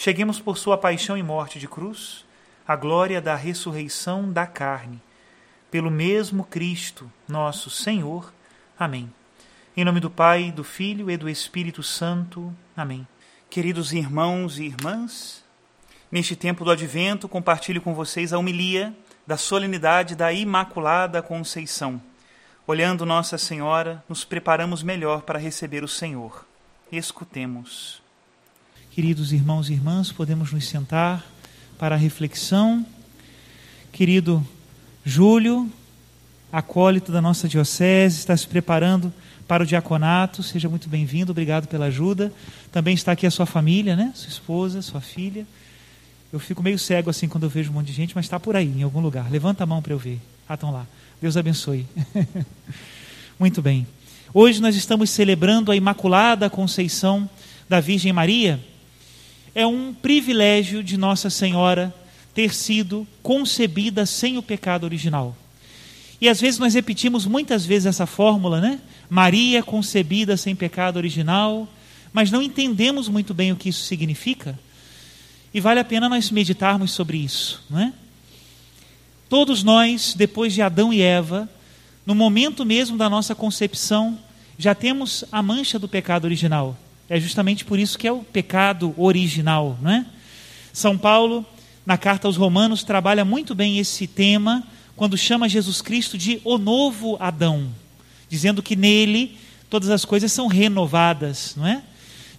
cheguemos por sua paixão e morte de cruz à glória da ressurreição da carne. Pelo mesmo Cristo, nosso Senhor. Amém. Em nome do Pai, do Filho e do Espírito Santo. Amém. Queridos irmãos e irmãs, neste tempo do advento, compartilho com vocês a homilia da solenidade da Imaculada Conceição. Olhando Nossa Senhora, nos preparamos melhor para receber o Senhor. Escutemos. Queridos irmãos e irmãs, podemos nos sentar para a reflexão. Querido Júlio, acólito da nossa diocese, está se preparando para o diaconato. Seja muito bem-vindo, obrigado pela ajuda. Também está aqui a sua família, né? Sua esposa, sua filha. Eu fico meio cego assim quando eu vejo um monte de gente, mas está por aí, em algum lugar. Levanta a mão para eu ver. Ah, estão lá. Deus abençoe. muito bem. Hoje nós estamos celebrando a Imaculada Conceição da Virgem Maria é um privilégio de Nossa Senhora ter sido concebida sem o pecado original. E às vezes nós repetimos muitas vezes essa fórmula, né? Maria concebida sem pecado original, mas não entendemos muito bem o que isso significa. E vale a pena nós meditarmos sobre isso, não é? Todos nós, depois de Adão e Eva, no momento mesmo da nossa concepção, já temos a mancha do pecado original. É justamente por isso que é o pecado original, não é? São Paulo, na carta aos Romanos, trabalha muito bem esse tema quando chama Jesus Cristo de o novo Adão, dizendo que nele todas as coisas são renovadas, não é?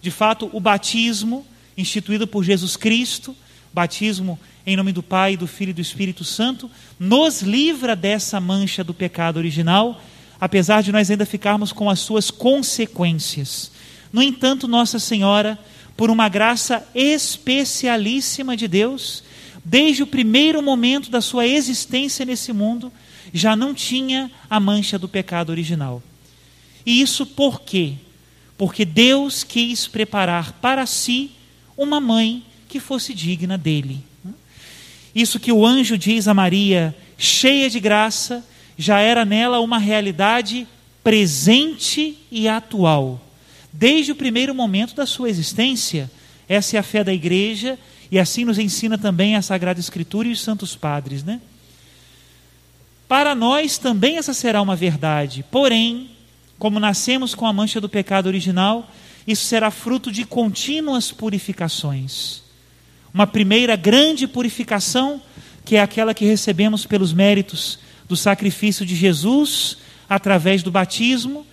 De fato, o batismo instituído por Jesus Cristo, batismo em nome do Pai, do Filho e do Espírito Santo, nos livra dessa mancha do pecado original, apesar de nós ainda ficarmos com as suas consequências. No entanto, Nossa Senhora, por uma graça especialíssima de Deus, desde o primeiro momento da sua existência nesse mundo, já não tinha a mancha do pecado original. E isso por quê? Porque Deus quis preparar para si uma mãe que fosse digna dele. Isso que o anjo diz a Maria, cheia de graça, já era nela uma realidade presente e atual desde o primeiro momento da sua existência. Essa é a fé da igreja e assim nos ensina também a Sagrada Escritura e os Santos Padres, né? Para nós também essa será uma verdade, porém, como nascemos com a mancha do pecado original, isso será fruto de contínuas purificações. Uma primeira grande purificação, que é aquela que recebemos pelos méritos do sacrifício de Jesus através do batismo,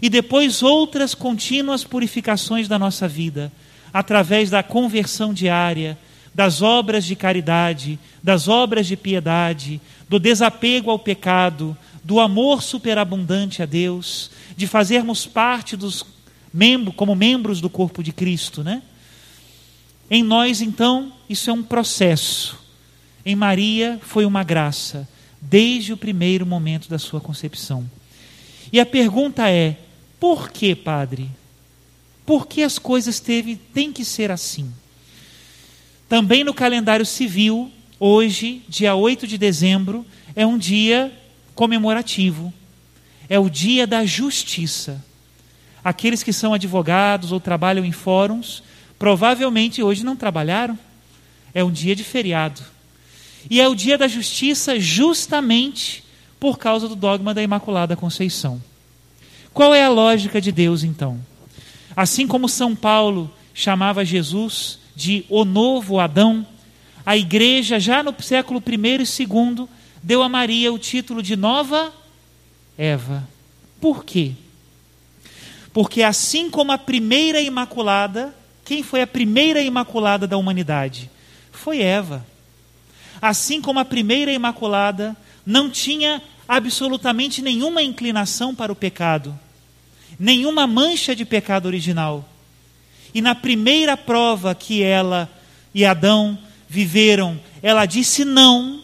e depois outras contínuas purificações da nossa vida, através da conversão diária, das obras de caridade, das obras de piedade, do desapego ao pecado, do amor superabundante a Deus, de fazermos parte dos membros, como membros do corpo de Cristo, né? Em nós, então, isso é um processo. Em Maria foi uma graça, desde o primeiro momento da sua concepção. E a pergunta é: por que, padre? Por que as coisas teve, têm que ser assim? Também no calendário civil, hoje, dia 8 de dezembro, é um dia comemorativo. É o dia da justiça. Aqueles que são advogados ou trabalham em fóruns, provavelmente hoje não trabalharam. É um dia de feriado. E é o dia da justiça justamente por causa do dogma da Imaculada Conceição. Qual é a lógica de Deus então? Assim como São Paulo chamava Jesus de o novo Adão, a igreja, já no século I e II, deu a Maria o título de nova Eva. Por quê? Porque assim como a primeira imaculada, quem foi a primeira imaculada da humanidade? Foi Eva. Assim como a primeira imaculada não tinha absolutamente nenhuma inclinação para o pecado, nenhuma mancha de pecado original. E na primeira prova que ela e Adão viveram, ela disse não.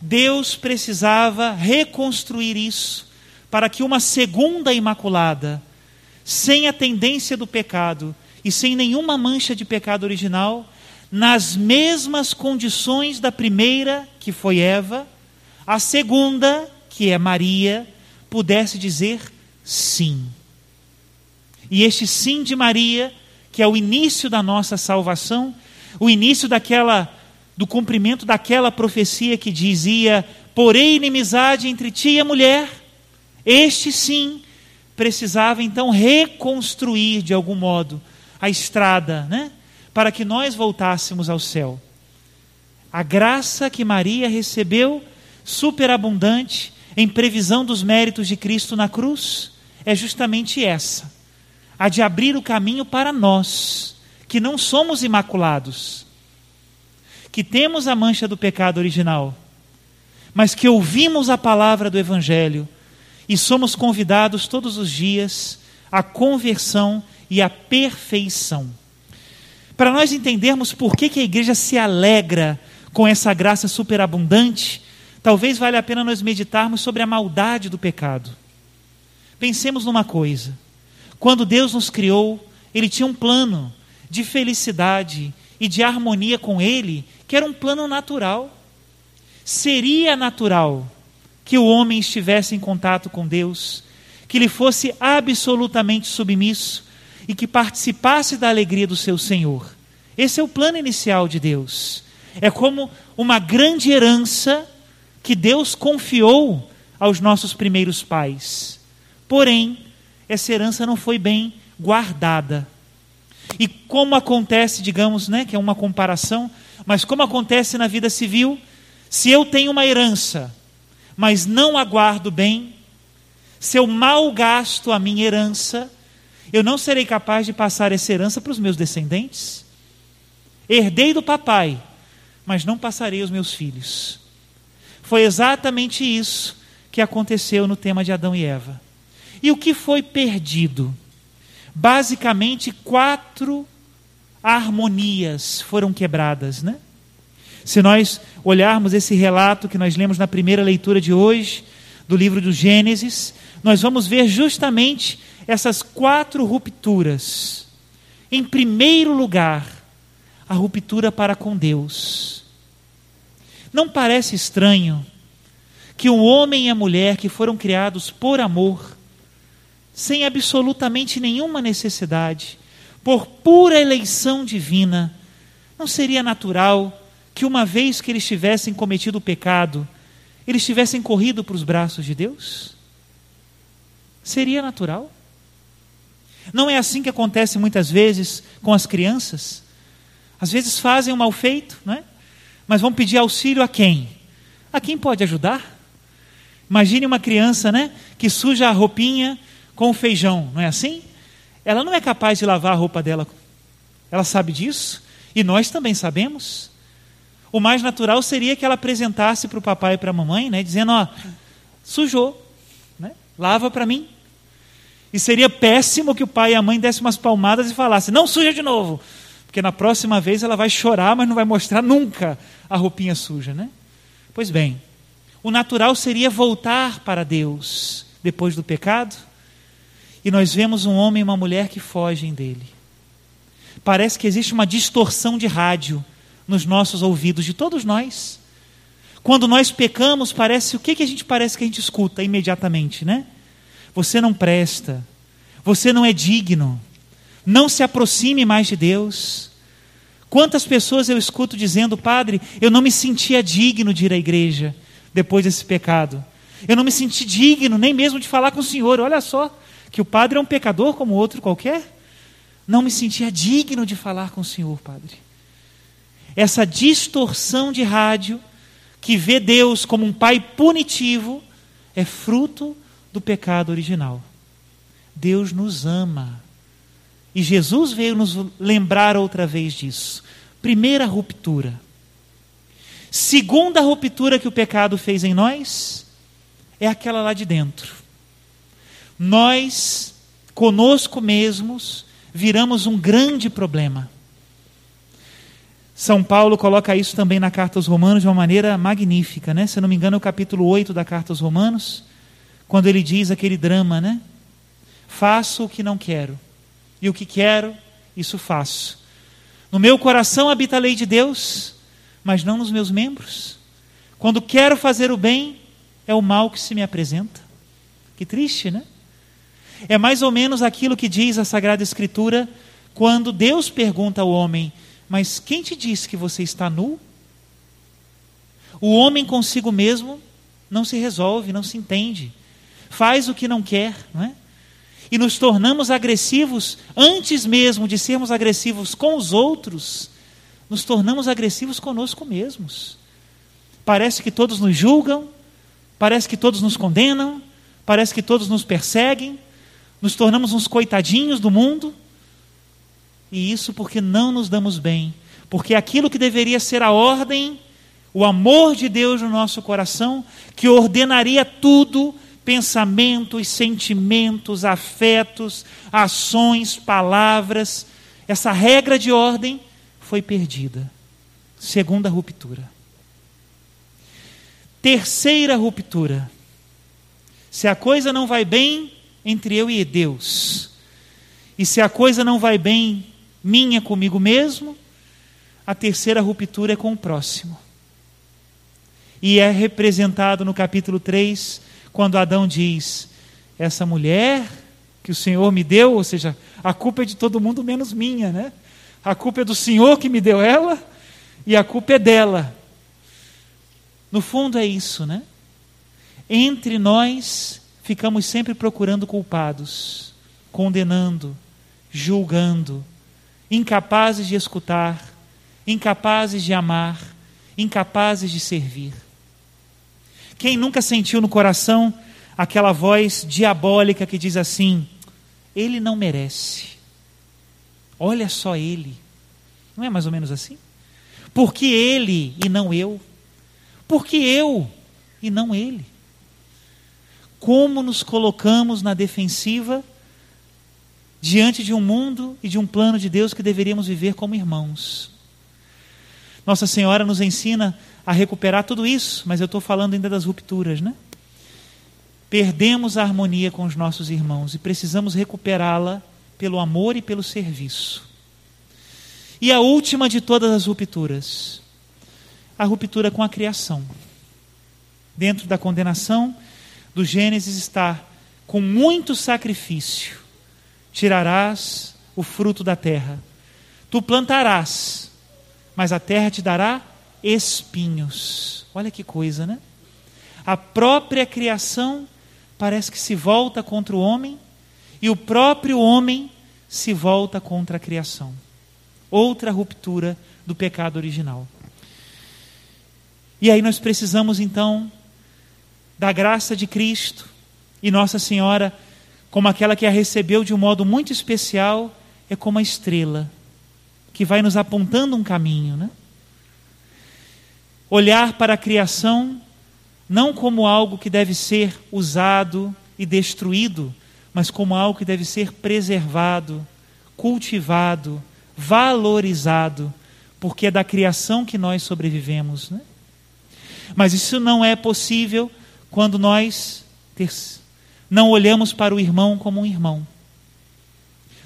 Deus precisava reconstruir isso para que uma segunda imaculada, sem a tendência do pecado e sem nenhuma mancha de pecado original, nas mesmas condições da primeira, que foi Eva, a segunda, que é Maria, pudesse dizer sim. E este sim de Maria, que é o início da nossa salvação, o início daquela do cumprimento daquela profecia que dizia: "Porém inimizade entre ti e a mulher". Este sim precisava então reconstruir de algum modo a estrada, né? Para que nós voltássemos ao céu. A graça que Maria recebeu superabundante em previsão dos méritos de Cristo na cruz é justamente essa: a de abrir o caminho para nós, que não somos imaculados, que temos a mancha do pecado original, mas que ouvimos a palavra do Evangelho e somos convidados todos os dias à conversão e à perfeição. Para nós entendermos por que, que a igreja se alegra com essa graça superabundante, talvez valha a pena nós meditarmos sobre a maldade do pecado. Pensemos numa coisa: quando Deus nos criou, Ele tinha um plano de felicidade e de harmonia com Ele, que era um plano natural. Seria natural que o homem estivesse em contato com Deus, que ele fosse absolutamente submisso e que participasse da alegria do seu Senhor. Esse é o plano inicial de Deus. É como uma grande herança que Deus confiou aos nossos primeiros pais. Porém, essa herança não foi bem guardada. E como acontece, digamos, né, que é uma comparação, mas como acontece na vida civil, se eu tenho uma herança, mas não a guardo bem, se eu mal gasto a minha herança, eu não serei capaz de passar essa herança para os meus descendentes. Herdei do papai, mas não passarei aos meus filhos. Foi exatamente isso que aconteceu no tema de Adão e Eva. E o que foi perdido? Basicamente, quatro harmonias foram quebradas, né? Se nós olharmos esse relato que nós lemos na primeira leitura de hoje, do livro do Gênesis, nós vamos ver justamente essas quatro rupturas. Em primeiro lugar, a ruptura para com Deus. Não parece estranho que o homem e a mulher que foram criados por amor, sem absolutamente nenhuma necessidade, por pura eleição divina, não seria natural que uma vez que eles tivessem cometido o pecado, eles tivessem corrido para os braços de Deus? Seria natural? Não é assim que acontece muitas vezes com as crianças? Às vezes fazem um mal feito, não é? Mas vão pedir auxílio a quem? A quem pode ajudar? Imagine uma criança, né, que suja a roupinha com feijão, não é assim? Ela não é capaz de lavar a roupa dela. Ela sabe disso e nós também sabemos. O mais natural seria que ela apresentasse para o papai e para a mamãe, né, dizendo: ó, sujou, né, lava para mim. E seria péssimo que o pai e a mãe dessem umas palmadas e falassem: não suja de novo, porque na próxima vez ela vai chorar, mas não vai mostrar nunca a roupinha suja, né? Pois bem, o natural seria voltar para Deus depois do pecado, e nós vemos um homem e uma mulher que fogem dele. parece que existe uma distorção de rádio nos nossos ouvidos, de todos nós. Quando nós pecamos, parece o que, que a gente parece que a gente escuta imediatamente, né? Você não presta, você não é digno, não se aproxime mais de Deus. Quantas pessoas eu escuto dizendo, Padre, eu não me sentia digno de ir à igreja depois desse pecado. Eu não me senti digno nem mesmo de falar com o Senhor. Olha só, que o padre é um pecador como outro qualquer. Não me sentia digno de falar com o Senhor, Padre. Essa distorção de rádio, que vê Deus como um pai punitivo, é fruto do pecado original. Deus nos ama. E Jesus veio nos lembrar outra vez disso. Primeira ruptura. Segunda ruptura que o pecado fez em nós é aquela lá de dentro. Nós, conosco mesmos, viramos um grande problema. São Paulo coloca isso também na carta aos Romanos de uma maneira magnífica, né? Se não me engano, é o capítulo 8 da carta aos Romanos, quando ele diz aquele drama, né? Faço o que não quero, e o que quero, isso faço. No meu coração habita a lei de Deus, mas não nos meus membros. Quando quero fazer o bem, é o mal que se me apresenta. Que triste, né? É mais ou menos aquilo que diz a Sagrada Escritura quando Deus pergunta ao homem: Mas quem te disse que você está nu? O homem consigo mesmo não se resolve, não se entende, faz o que não quer, não é? E nos tornamos agressivos antes mesmo de sermos agressivos com os outros, nos tornamos agressivos conosco mesmos. Parece que todos nos julgam, parece que todos nos condenam, parece que todos nos perseguem, nos tornamos uns coitadinhos do mundo, e isso porque não nos damos bem, porque aquilo que deveria ser a ordem, o amor de Deus no nosso coração, que ordenaria tudo, pensamentos, sentimentos, afetos, ações, palavras, essa regra de ordem foi perdida. Segunda ruptura. Terceira ruptura. Se a coisa não vai bem, entre eu e Deus. E se a coisa não vai bem minha comigo mesmo, a terceira ruptura é com o próximo. E é representado no capítulo 3, quando Adão diz: Essa mulher que o Senhor me deu, ou seja, a culpa é de todo mundo menos minha, né? A culpa é do Senhor que me deu ela e a culpa é dela. No fundo é isso, né? Entre nós ficamos sempre procurando culpados, condenando, julgando, incapazes de escutar, incapazes de amar, incapazes de servir. Quem nunca sentiu no coração aquela voz diabólica que diz assim: ele não merece. Olha só ele. Não é mais ou menos assim? Porque ele e não eu? Porque eu e não ele? Como nos colocamos na defensiva diante de um mundo e de um plano de Deus que deveríamos viver como irmãos. Nossa Senhora nos ensina a recuperar tudo isso, mas eu estou falando ainda das rupturas, né? Perdemos a harmonia com os nossos irmãos e precisamos recuperá-la pelo amor e pelo serviço. E a última de todas as rupturas, a ruptura com a criação. Dentro da condenação, do Gênesis está: com muito sacrifício tirarás o fruto da terra. Tu plantarás, mas a terra te dará espinhos. Olha que coisa, né? A própria criação parece que se volta contra o homem e o próprio homem se volta contra a criação. Outra ruptura do pecado original. E aí nós precisamos então da graça de Cristo e Nossa Senhora, como aquela que a recebeu de um modo muito especial, é como a estrela que vai nos apontando um caminho, né? Olhar para a criação não como algo que deve ser usado e destruído, mas como algo que deve ser preservado, cultivado, valorizado, porque é da criação que nós sobrevivemos, né? Mas isso não é possível quando nós não olhamos para o irmão como um irmão.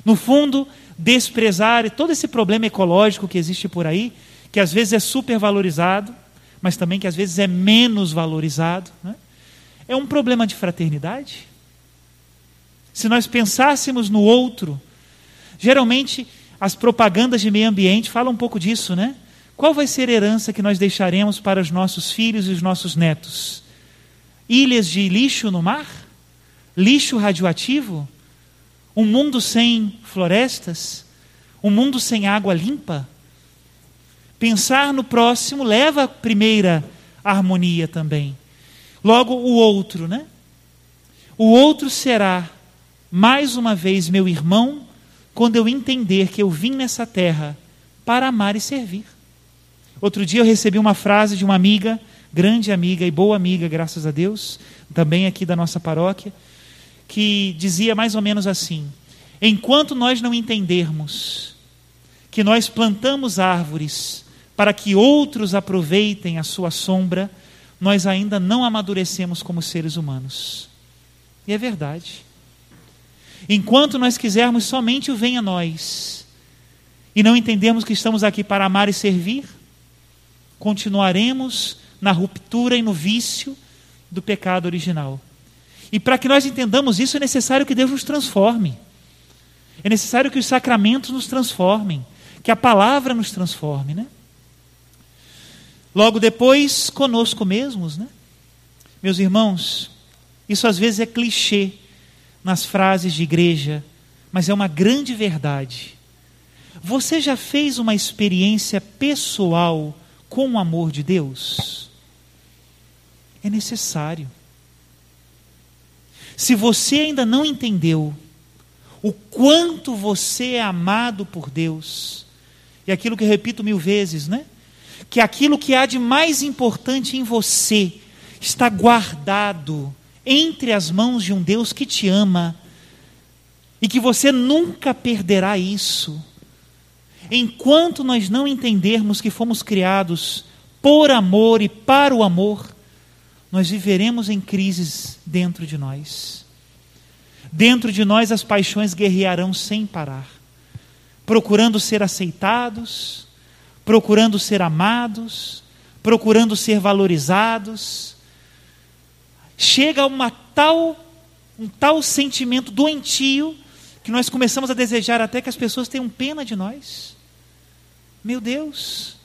No fundo, desprezar todo esse problema ecológico que existe por aí, que às vezes é supervalorizado, mas também que às vezes é menos valorizado. Né? É um problema de fraternidade? Se nós pensássemos no outro, geralmente as propagandas de meio ambiente falam um pouco disso, né? Qual vai ser a herança que nós deixaremos para os nossos filhos e os nossos netos? Ilhas de lixo no mar? Lixo radioativo? Um mundo sem florestas? Um mundo sem água limpa? Pensar no próximo leva a primeira harmonia também. Logo, o outro, né? O outro será, mais uma vez, meu irmão, quando eu entender que eu vim nessa terra para amar e servir. Outro dia eu recebi uma frase de uma amiga, grande amiga e boa amiga, graças a Deus, também aqui da nossa paróquia, que dizia mais ou menos assim: Enquanto nós não entendermos que nós plantamos árvores para que outros aproveitem a sua sombra, nós ainda não amadurecemos como seres humanos. E é verdade. Enquanto nós quisermos somente o venha nós, e não entendermos que estamos aqui para amar e servir, continuaremos na ruptura e no vício do pecado original. E para que nós entendamos isso, é necessário que Deus nos transforme. É necessário que os sacramentos nos transformem, que a palavra nos transforme, né? Logo depois, conosco mesmos, né? Meus irmãos, isso às vezes é clichê nas frases de igreja, mas é uma grande verdade. Você já fez uma experiência pessoal com o amor de Deus? É necessário. Se você ainda não entendeu o quanto você é amado por Deus, e aquilo que eu repito mil vezes, né? que aquilo que há de mais importante em você está guardado entre as mãos de um Deus que te ama e que você nunca perderá isso. Enquanto nós não entendermos que fomos criados por amor e para o amor, nós viveremos em crises dentro de nós. Dentro de nós as paixões guerrearão sem parar, procurando ser aceitados, procurando ser amados, procurando ser valorizados. Chega a uma tal, um tal sentimento doentio que nós começamos a desejar até que as pessoas tenham pena de nós. Meu Deus,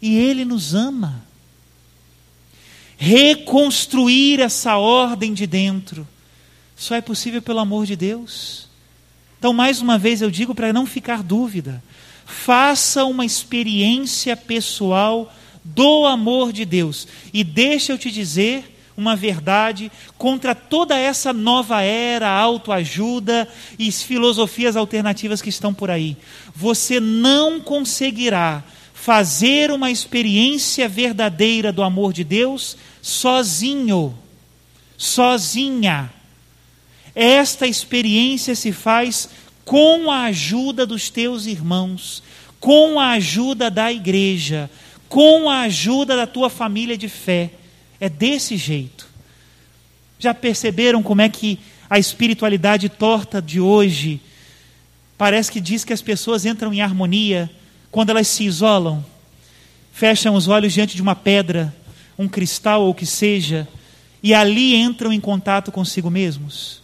e Ele nos ama. Reconstruir essa ordem de dentro só é possível pelo amor de Deus. Então, mais uma vez eu digo para não ficar dúvida: Faça uma experiência pessoal do amor de Deus. E deixa eu te dizer uma verdade contra toda essa nova era, autoajuda e filosofias alternativas que estão por aí. Você não conseguirá fazer uma experiência verdadeira do amor de Deus sozinho, sozinha. Esta experiência se faz com a ajuda dos teus irmãos, com a ajuda da igreja, com a ajuda da tua família de fé. É desse jeito. Já perceberam como é que a espiritualidade torta de hoje parece que diz que as pessoas entram em harmonia quando elas se isolam, fecham os olhos diante de uma pedra, um cristal ou o que seja, e ali entram em contato consigo mesmos?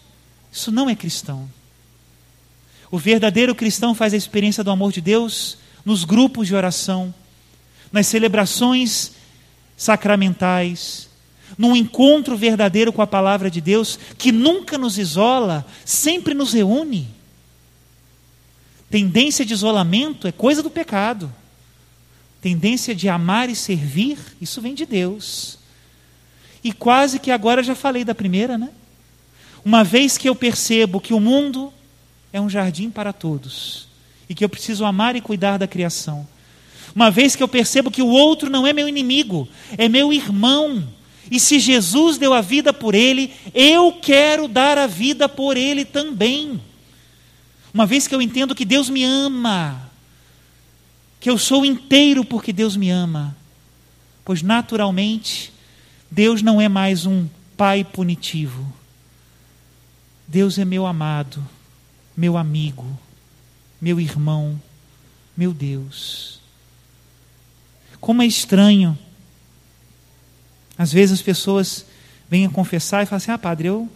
Isso não é cristão. O verdadeiro cristão faz a experiência do amor de Deus nos grupos de oração, nas celebrações sacramentais, num encontro verdadeiro com a palavra de Deus, que nunca nos isola, sempre nos reúne. Tendência de isolamento é coisa do pecado. Tendência de amar e servir, isso vem de Deus. E quase que agora já falei da primeira, né? Uma vez que eu percebo que o mundo é um jardim para todos e que eu preciso amar e cuidar da criação. Uma vez que eu percebo que o outro não é meu inimigo, é meu irmão. E se Jesus deu a vida por ele, eu quero dar a vida por ele também. Uma vez que eu entendo que Deus me ama, que eu sou inteiro porque Deus me ama, pois naturalmente Deus não é mais um pai punitivo. Deus é meu amado meu amigo. meu irmão, meu Deus. Como é estranho. Às vezes as pessoas vêm a confessar e falam assim: ah, padre, eu,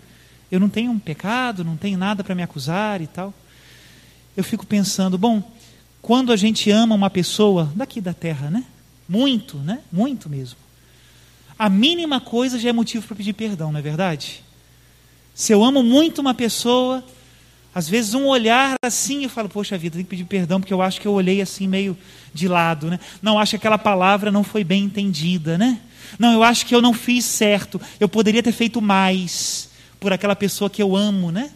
eu não tenho um pecado, não tenho nada para me acusar e tal. Eu fico pensando, bom, quando a gente ama uma pessoa daqui da terra, né? Muito, né? Muito mesmo. A mínima coisa já é motivo para pedir perdão, não é verdade? Se eu amo muito uma pessoa, às vezes um olhar assim, eu falo, poxa vida, tem que pedir perdão porque eu acho que eu olhei assim meio de lado, né? Não, acho que aquela palavra não foi bem entendida, né? Não, eu acho que eu não fiz certo. Eu poderia ter feito mais por aquela pessoa que eu amo, né?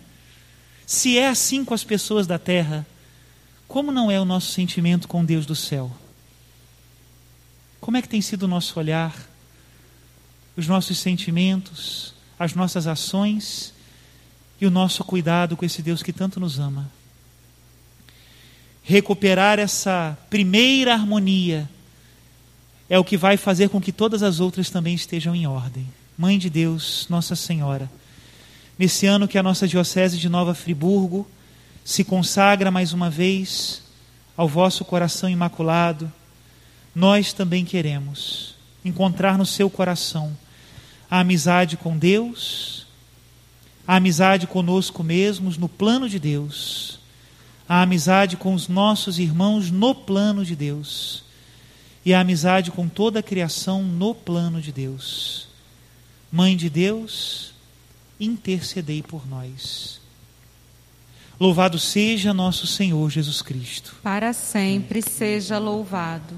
Se é assim com as pessoas da terra, como não é o nosso sentimento com Deus do céu? Como é que tem sido o nosso olhar, os nossos sentimentos, as nossas ações e o nosso cuidado com esse Deus que tanto nos ama? Recuperar essa primeira harmonia é o que vai fazer com que todas as outras também estejam em ordem. Mãe de Deus, Nossa Senhora, nesse ano que a nossa Diocese de Nova Friburgo se consagra mais uma vez ao vosso coração imaculado, nós também queremos encontrar no seu coração a amizade com Deus, a amizade conosco mesmos no plano de Deus, a amizade com os nossos irmãos no plano de Deus e a amizade com toda a criação no plano de Deus. Mãe de Deus, intercedei por nós. Louvado seja nosso Senhor Jesus Cristo. Para sempre seja louvado.